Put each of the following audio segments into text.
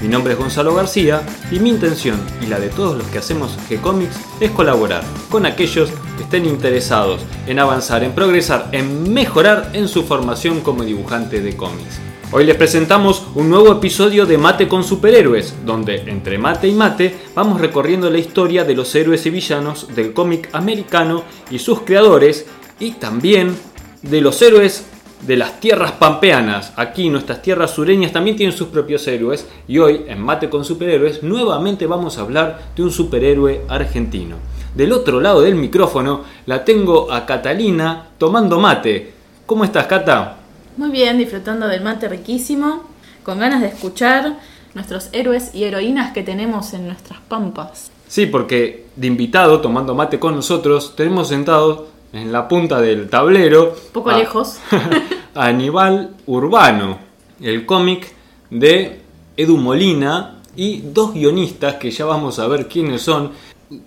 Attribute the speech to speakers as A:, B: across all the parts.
A: Mi nombre es Gonzalo García y mi intención y la de todos los que hacemos G-Comics es colaborar con aquellos que estén interesados en avanzar, en progresar, en mejorar en su formación como dibujante de cómics. Hoy les presentamos un nuevo episodio de Mate con Superhéroes, donde entre mate y mate vamos recorriendo la historia de los héroes y villanos del cómic americano y sus creadores, y también de los héroes de las tierras pampeanas. Aquí nuestras tierras sureñas también tienen sus propios héroes, y hoy en Mate con Superhéroes nuevamente vamos a hablar de un superhéroe argentino. Del otro lado del micrófono la tengo a Catalina tomando mate. ¿Cómo estás, Cata?
B: Muy bien, disfrutando del mate riquísimo, con ganas de escuchar nuestros héroes y heroínas que tenemos en nuestras pampas.
A: Sí, porque de invitado, tomando mate con nosotros, tenemos sentado en la punta del tablero.
B: Poco
A: a-
B: lejos.
A: a Aníbal Urbano, el cómic de Edu Molina y dos guionistas que ya vamos a ver quiénes son.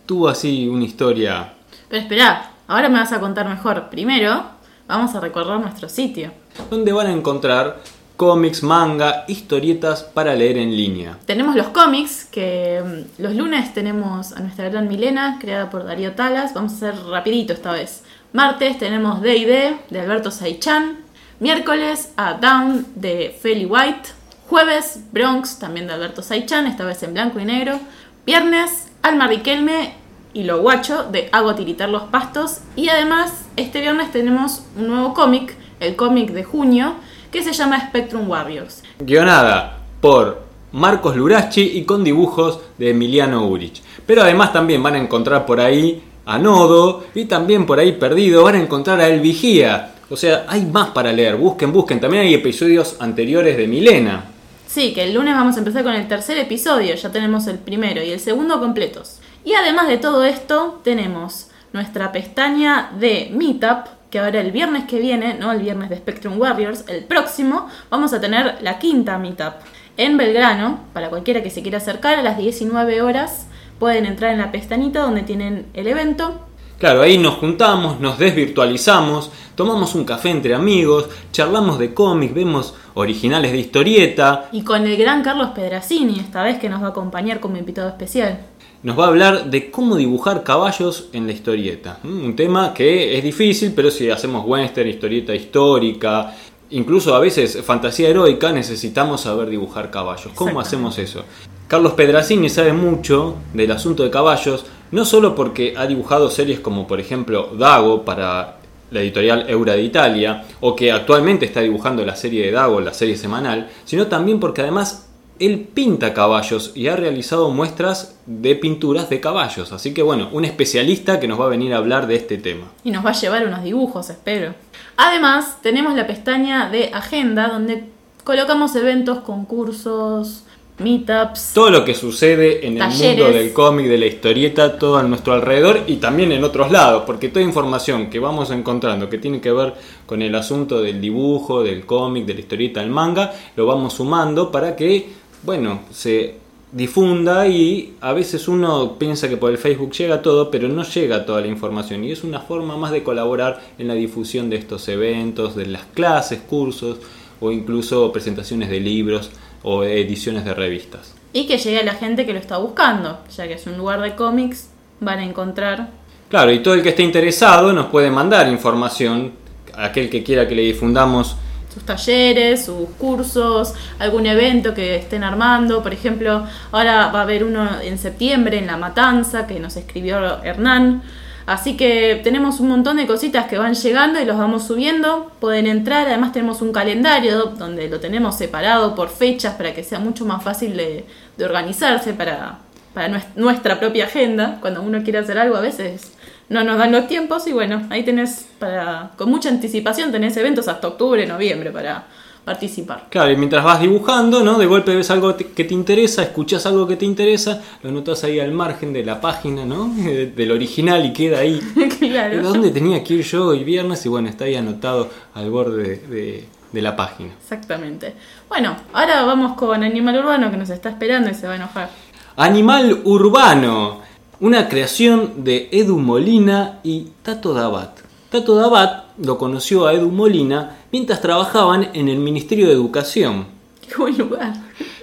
A: Tuvo así una historia.
B: Pero espera, ahora me vas a contar mejor. Primero, vamos a recorrer nuestro sitio.
A: donde van a encontrar cómics, manga, historietas para leer en línea.
B: Tenemos los cómics, que mm, los lunes tenemos a nuestra gran Milena, creada por Darío Talas. Vamos a hacer rapidito esta vez. Martes tenemos D&D de Alberto Saichan. Miércoles a Down de Feli White. Jueves Bronx también de Alberto Saichan, esta vez en blanco y negro. Viernes Alma Riquelme y Lo Guacho de Hago Tiritar los Pastos. Y además este viernes tenemos un nuevo cómic, el cómic de junio, que se llama Spectrum Warriors.
A: Guionada por Marcos Lurachi y con dibujos de Emiliano Urich. Pero además también van a encontrar por ahí a Nodo y también por ahí perdido van a encontrar a El Vigía. O sea, hay más para leer. Busquen, busquen. También hay episodios anteriores de Milena.
B: Sí, que el lunes vamos a empezar con el tercer episodio, ya tenemos el primero y el segundo completos. Y además de todo esto, tenemos nuestra pestaña de Meetup, que ahora el viernes que viene, no el viernes de Spectrum Warriors, el próximo, vamos a tener la quinta Meetup en Belgrano, para cualquiera que se quiera acercar a las 19 horas, pueden entrar en la pestañita donde tienen el evento.
A: Claro, ahí nos juntamos, nos desvirtualizamos, tomamos un café entre amigos, charlamos de cómics, vemos originales de historieta,
B: Y con el gran Carlos Pedracini, esta vez que nos va a acompañar como invitado especial.
A: nos va a hablar de cómo dibujar caballos en la historieta. Mm, Un tema que es difícil, pero si hacemos western, historieta histórica, incluso a veces fantasía heroica, necesitamos saber dibujar caballos. ¿Cómo hacemos eso? Carlos Pedracini sabe mucho del asunto de caballos, no solo porque ha dibujado series como por ejemplo Dago para la editorial Eura de Italia, o que actualmente está dibujando la serie de Dago, la serie semanal, sino también porque además él pinta caballos y ha realizado muestras de pinturas de caballos. Así que bueno, un especialista que nos va a venir a hablar de este tema.
B: Y nos va a llevar unos dibujos, espero. Además, tenemos la pestaña de agenda donde colocamos eventos, concursos, meetups.
A: Todo lo que sucede en el mundo del cómic, de la historieta, todo a nuestro alrededor y también en otros lados, porque toda información que vamos encontrando que tiene que ver con el asunto del dibujo, del cómic, de la historieta, del manga, lo vamos sumando para que, bueno, se difunda y a veces uno piensa que por el Facebook llega todo, pero no llega toda la información y es una forma más de colaborar en la difusión de estos eventos, de las clases, cursos o incluso presentaciones de libros o ediciones de revistas.
B: Y que llegue a la gente que lo está buscando, ya que es un lugar de cómics, van a encontrar.
A: Claro, y todo el que esté interesado nos puede mandar información, aquel que quiera que le difundamos
B: sus talleres, sus cursos, algún evento que estén armando. Por ejemplo, ahora va a haber uno en septiembre en La Matanza que nos escribió Hernán. Así que tenemos un montón de cositas que van llegando y los vamos subiendo. Pueden entrar, además tenemos un calendario donde lo tenemos separado por fechas para que sea mucho más fácil de, de organizarse para, para nues- nuestra propia agenda. Cuando uno quiere hacer algo a veces no nos dan los tiempos y bueno, ahí tenés para con mucha anticipación tenés eventos hasta octubre, noviembre para participar.
A: Claro, y mientras vas dibujando, ¿no? De golpe ves algo que te interesa, escuchas algo que te interesa, lo notas ahí al margen de la página, ¿no? Del original y queda ahí.
B: claro.
A: ¿Dónde tenía que ir yo hoy viernes? Y bueno, está ahí anotado al borde de, de la página.
B: Exactamente. Bueno, ahora vamos con Animal Urbano que nos está esperando y se va a enojar.
A: Animal Urbano, una creación de Edu Molina y Tato Dabat. Tato Dabat lo conoció a Edu Molina mientras trabajaban en el Ministerio de Educación.
B: Qué buen lugar.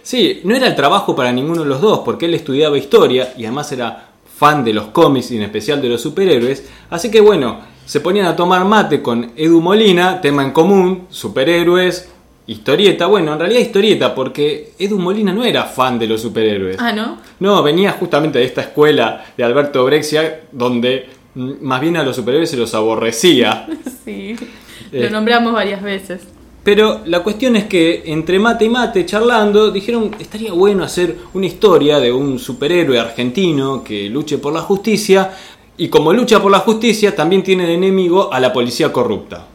A: Sí, no era el trabajo para ninguno de los dos, porque él estudiaba historia y además era fan de los cómics y en especial de los superhéroes. Así que bueno, se ponían a tomar mate con Edu Molina, tema en común, superhéroes, historieta. Bueno, en realidad historieta, porque Edu Molina no era fan de los superhéroes.
B: Ah, ¿no?
A: No, venía justamente de esta escuela de Alberto Brexia, donde mm, más bien a los superhéroes se los aborrecía.
B: Sí.
A: Eh.
B: Lo nombramos varias veces.
A: Pero la cuestión es que entre mate y mate, charlando, dijeron estaría bueno hacer una historia de un superhéroe argentino que luche por la justicia y como lucha por la justicia también tiene de enemigo a la policía corrupta.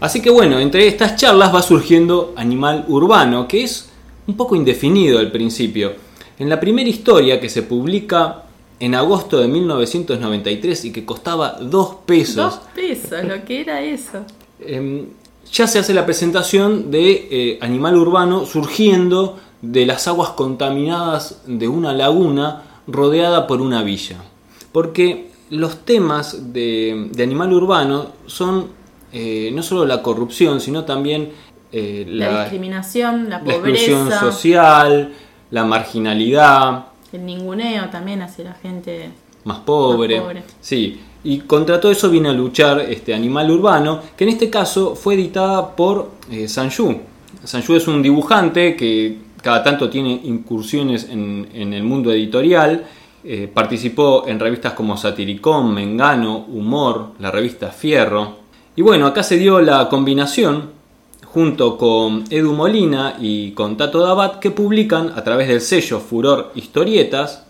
A: Así que bueno, entre estas charlas va surgiendo Animal Urbano, que es un poco indefinido al principio. En la primera historia que se publica en agosto de 1993 y que costaba dos pesos,
B: Dos pesos, lo que era eso.
A: Em, ya se hace la presentación de eh, Animal Urbano surgiendo de las aguas contaminadas de una laguna rodeada por una villa. Porque los temas de, de Animal Urbano son eh, no solo la corrupción, sino también eh,
B: La,
A: la,
B: discriminación, la
A: la exclusión
B: pobreza,
A: social, la marginalidad,
B: el ninguneo también hacia la gente.
A: más pobre.
B: Más pobre.
A: Sí, y contra todo eso viene a luchar este Animal Urbano, que en este caso fue editada por eh, Sanju. Sanju es un dibujante que cada tanto tiene incursiones en, en el mundo editorial. eh, participó en revistas como Satiricón, Mengano, Humor, la revista Fierro. Y bueno, acá se dio la combinación junto con Edu Molina y con Tato Dabat que publican a través del sello Furor Historietas.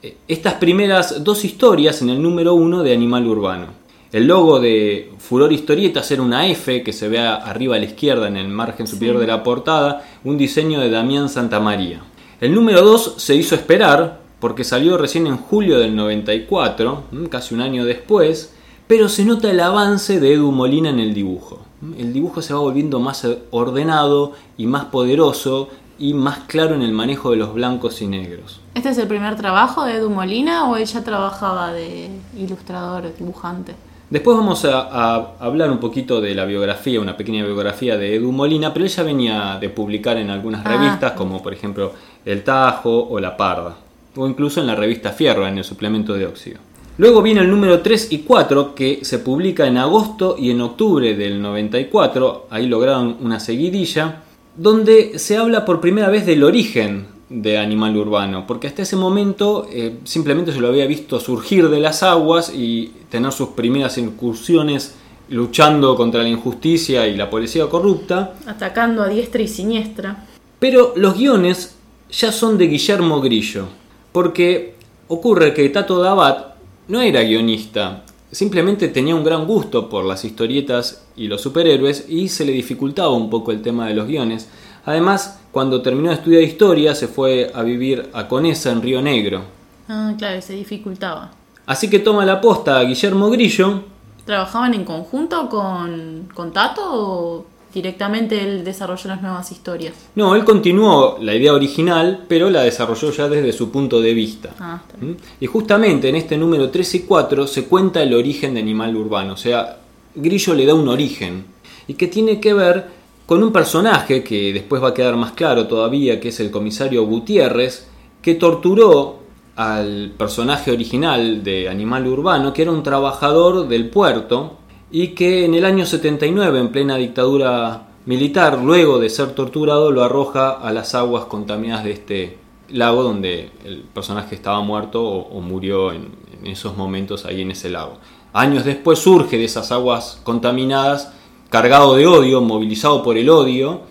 A: Eh, estas primeras dos historias en el número uno de Animal Urbano. El logo de Furor Historietas era una F que se ve arriba a la izquierda en el margen superior de la portada, un diseño de Damián Santamaría. El número 2 se hizo esperar porque salió recién en julio del 94, ¿m? casi un año después, pero se nota el avance de Edu Molina en el dibujo. El dibujo se va volviendo más ordenado y más poderoso y más claro en el manejo de los blancos y negros.
B: ¿Este es el primer trabajo de Edu Molina o él ya trabajaba de ilustrador, dibujante?
A: Después vamos a, a hablar un poquito de la biografía, una pequeña biografía de Edu Molina, pero él ya venía de publicar en algunas
B: Ah.
A: revistas, como por ejemplo El Tajo o La Parda, o incluso en la revista Fierro, en el suplemento de óxido. Luego viene el número 3 y 4, que se publica en agosto y en octubre del 94, ahí lograron una seguidilla, donde se habla por primera vez del origen de Animal Urbano, porque hasta ese momento eh, simplemente se lo había visto surgir de las aguas y tener sus primeras incursiones luchando contra la injusticia y la policía corrupta,
B: Atacando a diestra y siniestra.
A: pero los guiones ya son de Guillermo Grillo, porque ocurre que Tato Dabat no era guionista, simplemente tenía un gran gusto por las historietas y los superhéroes y se le dificultaba un poco el tema de los guiones. Además, cuando terminó de estudiar historia se fue a vivir a Conesa en Río Negro.
B: Ah, claro, se dificultaba.
A: Así que toma la posta a Guillermo Grillo
B: ¿Trabajaban en conjunto con, con Tato o directamente él desarrolló las nuevas historias?
A: No, él continuó la idea original, pero la desarrolló ya desde su punto de vista.
B: Ah.
A: ¿Mm? Y justamente en este número 3 y 4 se cuenta el origen de Animal Urbano, o sea, Grillo le da un origen y que tiene que ver con un personaje que después va a quedar más claro todavía, que es el comisario Gutiérrez, que torturó al personaje original de Animal Urbano, que era un trabajador del puerto y que en el año 79, en plena dictadura militar, luego de ser torturado, lo arroja a las aguas contaminadas de este lago donde el personaje estaba muerto o, murió en, esos momentos ahí en ese lago. Años después surge de esas aguas contaminadas, cargado de odio, movilizado por el odio,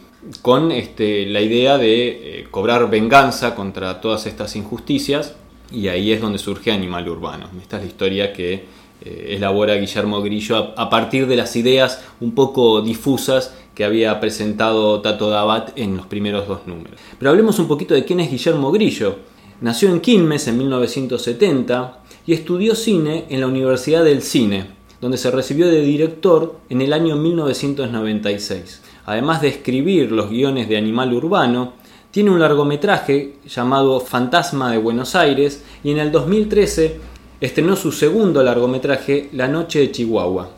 A: con este, la idea de eh, cobrar venganza contra todas estas injusticias, y ahí es donde surge Animal Urbano. Esta es la historia que elabora Guillermo Grillo a, a partir de las ideas un poco difusas que había presentado Tato Dabat en los primeros dos números. Pero hablemos un poquito de quién es Guillermo Grillo. Nació en Quilmes en 1970 y estudió cine en la Universidad del Cine, donde se recibió de director en el año 1996. Además de escribir los guiones de Animal Urbano, tiene un largometraje llamado Fantasma de Buenos Aires y en el 2013 estrenó su segundo largometraje La Noche de Chihuahua.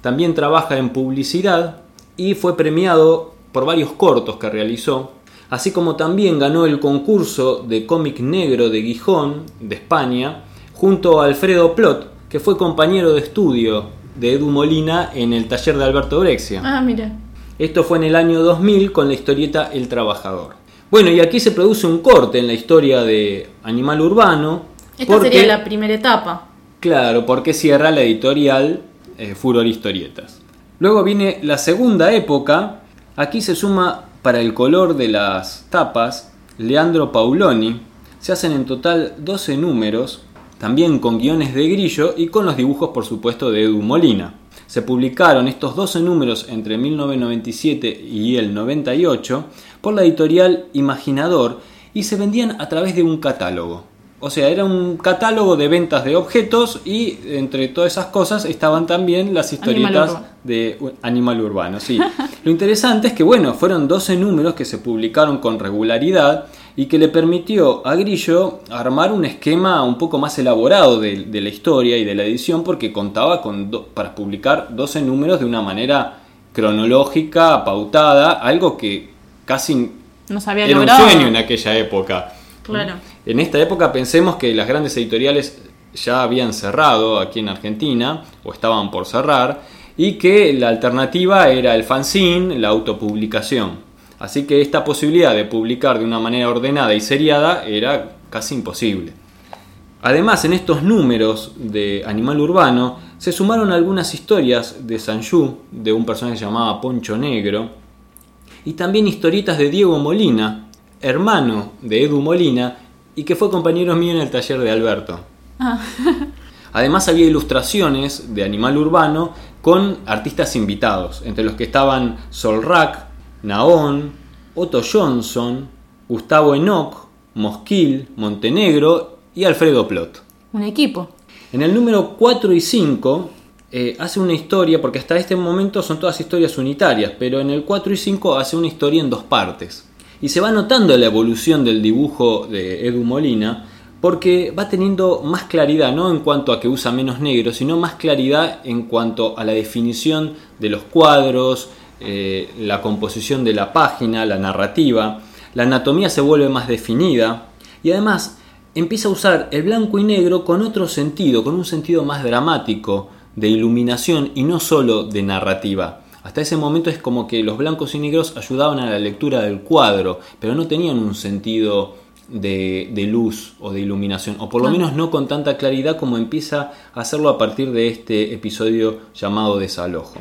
A: También trabaja en publicidad y fue premiado por varios cortos que realizó, así como también ganó el concurso de cómic negro de Gijón, de España, junto a Alfredo Plot, que fue compañero de estudio de Edu Molina en el taller de Alberto Brexia.
B: Ah, mira.
A: Esto fue en el año 2000 con la historieta El Trabajador. Bueno, y aquí se produce un corte en la historia de Animal Urbano.
B: Esta sería la primera etapa.
A: Claro, porque cierra la editorial eh, Furor Historietas. Luego viene la segunda época. Aquí se suma para el color de las tapas Leandro Pauloni. Se hacen en total 12 números, también con guiones de Grillo y con los dibujos, por supuesto, de Edu Molina. Se publicaron estos 12 números entre 1997 y el 98 por la editorial Imaginador y se vendían a través de un catálogo. O sea, era un catálogo de ventas de objetos y entre todas esas cosas estaban también las historietas de Animal Urbano. Sí. Lo interesante es que, bueno, fueron 12 números que se publicaron con regularidad y que le permitió a Grillo armar un esquema un poco más elaborado de, la historia y de la edición porque contaba con para publicar 12 números de una manera cronológica, pautada, algo que casi
B: no sabía
A: era
B: un
A: sueño en aquella época.
B: Claro.
A: En esta época pensemos que las grandes editoriales ya habían cerrado aquí en Argentina o estaban por cerrar y que la alternativa era el fanzine, la autopublicación. Así que esta posibilidad de publicar de una manera ordenada y seriada era casi imposible. Además, en estos números de Animal Urbano se sumaron algunas historias de Sanju, de un personaje llamado Poncho Negro, y también historietas de Diego Molina, hermano de Edu Molina y que fue compañero mío en el taller de Alberto. Ah. Además había ilustraciones de Animal Urbano con artistas invitados, entre los que estaban Solrak, Naón, Otto Johnson, Gustavo Enoch, Mosquil, Montenegro y Alfredo Plot.
B: Un equipo.
A: En el número 4 y 5 eh, hace una historia, porque hasta este momento son todas historias unitarias, pero en el 4 y 5 hace una historia en dos partes. Y se va notando la evolución del dibujo de Edu Molina porque va teniendo más claridad, no en cuanto a que usa menos negro, sino más claridad en cuanto a la definición de los cuadros, eh, la composición de la página, la narrativa, la anatomía se vuelve más definida y además empieza a usar el blanco y negro con otro sentido, con un sentido más dramático, de iluminación y no solo de narrativa. Hasta ese momento es como que los blancos y negros ayudaban a la lectura del cuadro, pero no tenían un sentido de, luz o de iluminación, o por lo menos no con tanta claridad como empieza a hacerlo a partir de este episodio llamado Desalojo.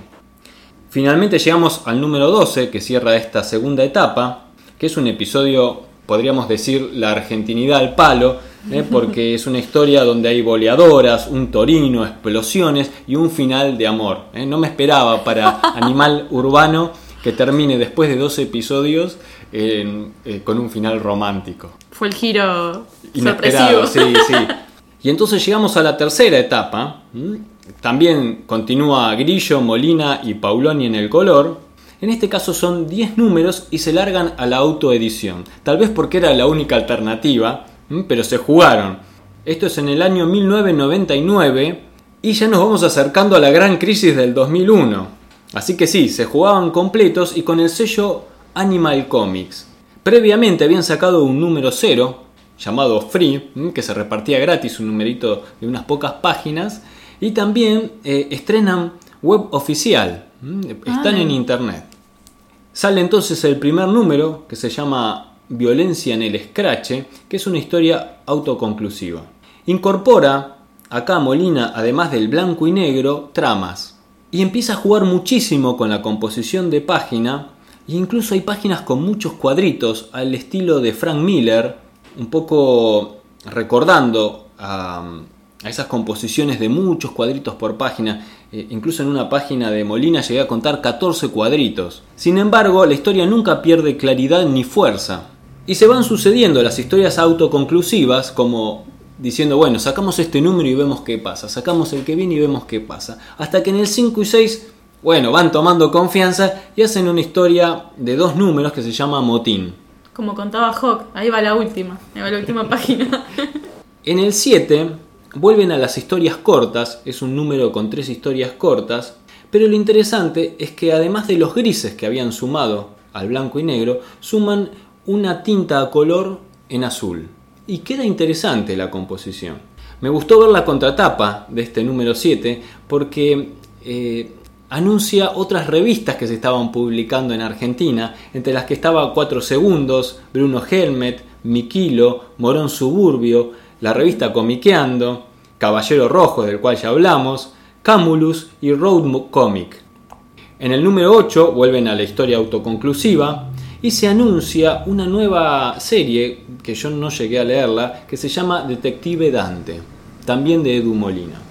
A: Finalmente llegamos al número 12, que cierra esta segunda etapa, que es un episodio, podríamos decir, la argentinidad al palo, ¿eh? porque es una historia donde hay boleadoras, un torino, explosiones y un final de amor. ¿eh? No me esperaba para Animal Urbano que termine después de dos episodios eh, con un final romántico.
B: Fue el giro Inesperado,
A: sí, sí. Y entonces llegamos a la tercera etapa. También continúa Grillo, Molina y Pauloni en el color. En este caso son 10 números y se largan a la autoedición. Tal vez porque era la única alternativa pero se jugaron. Esto es en el año 1999 y ya nos vamos acercando a la gran crisis del 2001. Así que sí, se jugaban completos y con el sello Animal Comics. Previamente habían sacado un número cero llamado Free, que se repartía gratis, un numerito de unas pocas páginas, y también eh, estrenan web oficial, están en internet. Sale entonces el primer número que se llama Violencia en el Scratch, que es una historia autoconclusiva. Incorpora acá Molina, además del blanco y negro, tramas. Y empieza a jugar muchísimo con la composición de página, e incluso hay páginas con muchos cuadritos al estilo de Frank Miller, un poco recordando a, esas composiciones de muchos cuadritos por página eh, incluso en una página de Molina llegué a contar 14 cuadritos. Sin embargo, la historia nunca pierde claridad ni fuerza. Y se van sucediendo las historias autoconclusivas como diciendo, bueno, sacamos este número y vemos qué pasa, sacamos el que viene y vemos qué pasa. Hasta que en el 5 y 6, bueno, van tomando confianza y hacen una historia de dos números que se llama Motín.
B: Como contaba Hawk, ahí va la última, ahí va la última página.
A: En el 7 vuelven a las historias cortas, es un número con tres historias cortas, pero lo interesante es que además de los grises que habían sumado al blanco y negro, suman una tinta a color en azul. Y queda interesante la composición. Me gustó ver la contratapa de este número 7 porque eh, anuncia otras revistas que se estaban publicando en Argentina, entre las que estaba 4 Segundos, Bruno Helmet, Miquilo, Morón Suburbio, la revista Comiqueando, Caballero Rojo, del cual ya hablamos, Camulus y Road Comic. En el número 8 vuelven a la historia autoconclusiva y se anuncia una nueva serie que yo no llegué a leerla que se llama Detective Dante, también de Edu Molina.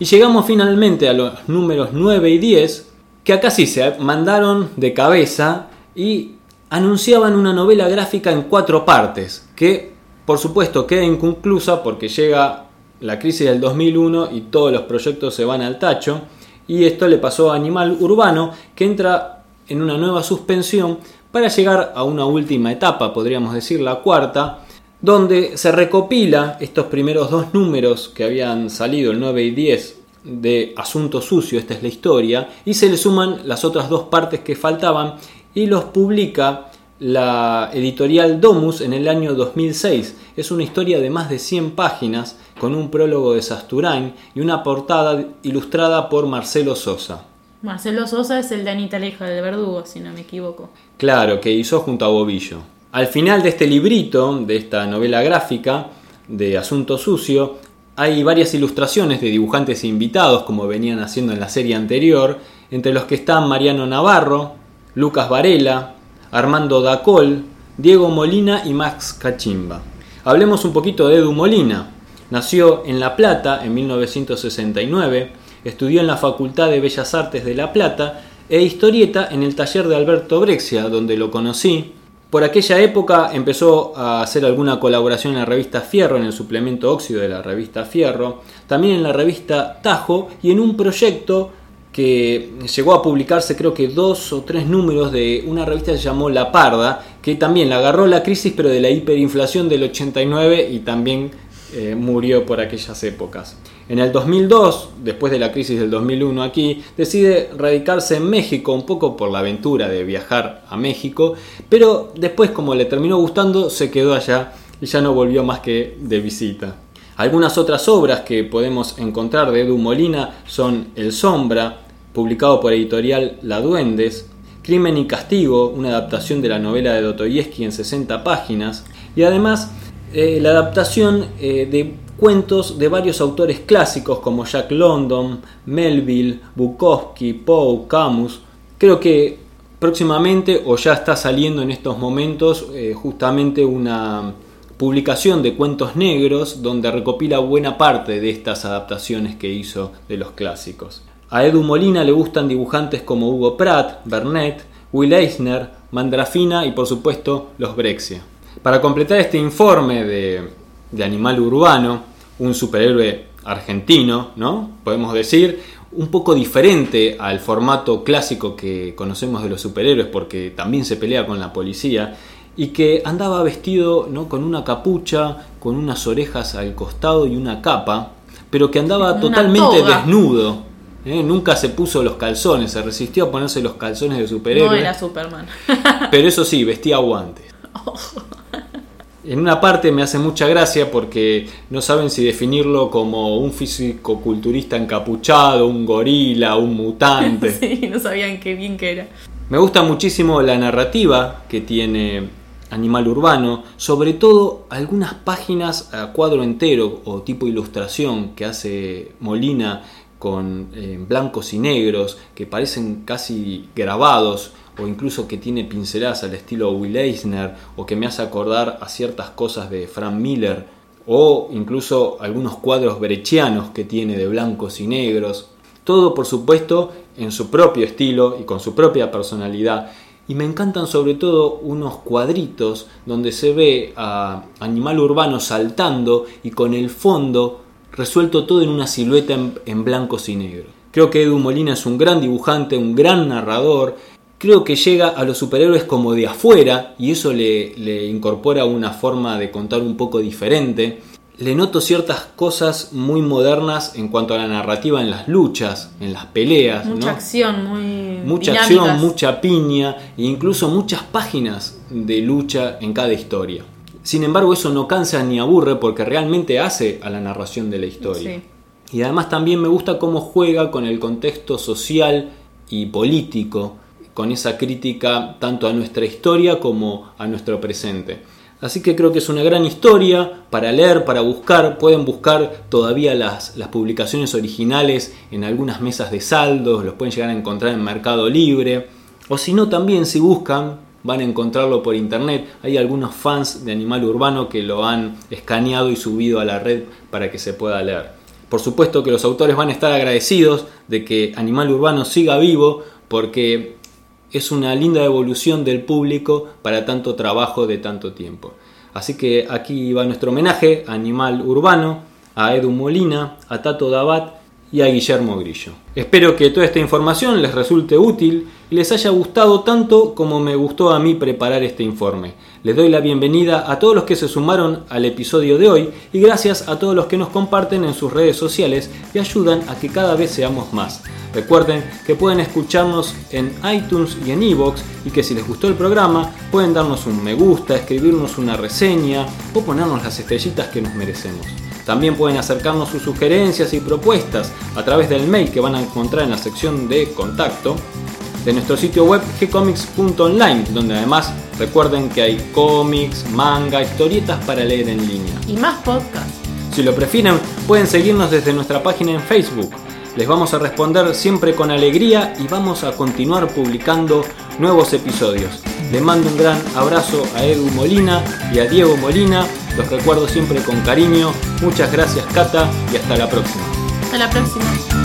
A: Y llegamos finalmente a los números 9 y 10 que acá sí se mandaron de cabeza y anunciaban una novela gráfica en cuatro partes que por supuesto queda inconclusa porque llega la crisis del 2001 y todos los proyectos se van al tacho. Y esto le pasó a Animal Urbano, que entra en una nueva suspensión para llegar a una última etapa, podríamos decir la cuarta, donde se recopila estos primeros dos números que habían salido, el 9 y 10, de Asunto Sucio, esta es la historia, y se le suman las otras dos partes que faltaban y los publica la editorial Domus en el año 2006. Es una historia de más de 100 páginas con un prólogo de Sasturain y una portada ilustrada por Marcelo Sosa.
B: Marcelo Sosa es el de Anita Leja del Verdugo, si no me equivoco.
A: Claro, que hizo junto a Bobillo. Al final de este librito, de esta novela gráfica de Asunto Sucio, hay varias ilustraciones de dibujantes invitados, como venían haciendo en la serie anterior, entre los que están Mariano Navarro, Lucas Varela, Armando Dacol, Diego Molina y Max Cachimba. Hablemos un poquito de Edu Molina. Nació en La Plata en 1969, estudió en la Facultad de Bellas Artes de La Plata e historieta en el taller de Alberto Brexia, donde lo conocí. Por aquella época empezó a hacer alguna colaboración en la revista Fierro, en el suplemento óxido de la revista Fierro, también en la revista Tajo y en un proyecto que llegó a publicarse creo que dos o tres números de una revista que se llamó La Parda, que también la agarró la crisis pero de la hiperinflación del 89 y también eh, murió por aquellas épocas. En el 2002, después de la crisis del 2001 aquí, decide radicarse en México un poco por la aventura de viajar a México, pero después como le terminó gustando se quedó allá y ya no volvió más que de visita. Algunas otras obras que podemos encontrar de Edu Molina son El Sombra, publicado por editorial La Duendes, Crimen y Castigo, una adaptación de la novela de Dostoyevsky en 60 páginas, y además eh, la adaptación eh, de cuentos de varios autores clásicos como Jack London, Melville, Bukowski, Poe, Camus. Creo que próximamente o ya está saliendo en estos momentos eh, justamente una publicación de cuentos negros donde recopila buena parte de estas adaptaciones que hizo de los clásicos. A Edu Molina le gustan dibujantes como Hugo Pratt, Bernet, Will Eisner, Mandrafina y por supuesto los Brexia. Para completar este informe de, de Animal Urbano, un superhéroe argentino, ¿no? Podemos decir, un poco diferente al formato clásico que conocemos de los superhéroes porque también se pelea con la policía y que andaba vestido ¿no? con una capucha, con unas orejas al costado y una capa, pero que andaba totalmente desnudo. ¿Eh? Nunca se puso los calzones, se resistió a ponerse los calzones de superhéroe.
B: No era Superman.
A: pero eso sí, vestía guantes. En una parte me hace mucha gracia porque no saben si definirlo como un físico culturista encapuchado, un gorila, un mutante.
B: sí, no sabían qué bien que era.
A: Me gusta muchísimo la narrativa que tiene Animal Urbano, sobre todo algunas páginas a cuadro entero o tipo ilustración que hace Molina con eh, blancos y negros que parecen casi grabados o incluso que tiene pinceladas al estilo Will Eisner o que me hace acordar a ciertas cosas de Frank Miller o incluso algunos cuadros brechianos que tiene de blancos y negros. Todo, por supuesto, en su propio estilo y con su propia personalidad. Y me encantan sobre todo unos cuadritos donde se ve a Animal Urbano saltando y con el fondo resuelto todo en una silueta en, blancos y negros. Creo que Edu Molina es un gran dibujante, un gran narrador. Creo que llega a los superhéroes como de afuera y eso le, le incorpora una forma de contar un poco diferente le noto ciertas cosas muy modernas en cuanto a la narrativa en las luchas, en las peleas.
B: Mucha acción, muy.
A: Mucha acción, mucha piña e incluso muchas páginas de lucha en cada historia. Sin embargo, eso no cansa ni aburre porque realmente hace a la narración de la historia. Y además también me gusta cómo juega con el contexto social y político, con esa crítica tanto a nuestra historia como a nuestro presente. Así que creo que es una gran historia para leer, para buscar. Pueden buscar todavía las, publicaciones originales en algunas mesas de saldos, los pueden llegar a encontrar en Mercado Libre. O si no, también si buscan, van a encontrarlo por internet. Hay algunos fans de Animal Urbano que lo han escaneado y subido a la red para que se pueda leer. Por supuesto que los autores van a estar agradecidos de que Animal Urbano siga vivo porque es una linda evolución del público para tanto trabajo de tanto tiempo. Así que aquí va nuestro homenaje a Animal Urbano, a Edu Molina, a Tato Dabat y a Guillermo Grillo. Espero que toda esta información les resulte útil les haya gustado tanto como me gustó a mí preparar este informe. Les doy la bienvenida a todos los que se sumaron al episodio de hoy y gracias a todos los que nos comparten en sus redes sociales y ayudan a que cada vez seamos más. Recuerden que pueden escucharnos en iTunes y en iVoox y que si les gustó el programa pueden darnos un me gusta, escribirnos una reseña o ponernos las estrellitas que nos merecemos. También pueden acercarnos sus sugerencias y propuestas a través del mail que van a encontrar en la sección de contacto de nuestro sitio web gcomics.online, donde además recuerden que hay cómics, manga, historietas para leer en línea.
B: Y más podcasts.
A: Si lo prefieren, pueden seguirnos desde nuestra página en Facebook les vamos a responder siempre con alegría y vamos a continuar publicando nuevos episodios. Les mando un gran abrazo a Edu Molina y a Diego Molina. Los recuerdo siempre con cariño. Muchas gracias Cata y hasta la próxima.
B: Hasta la próxima.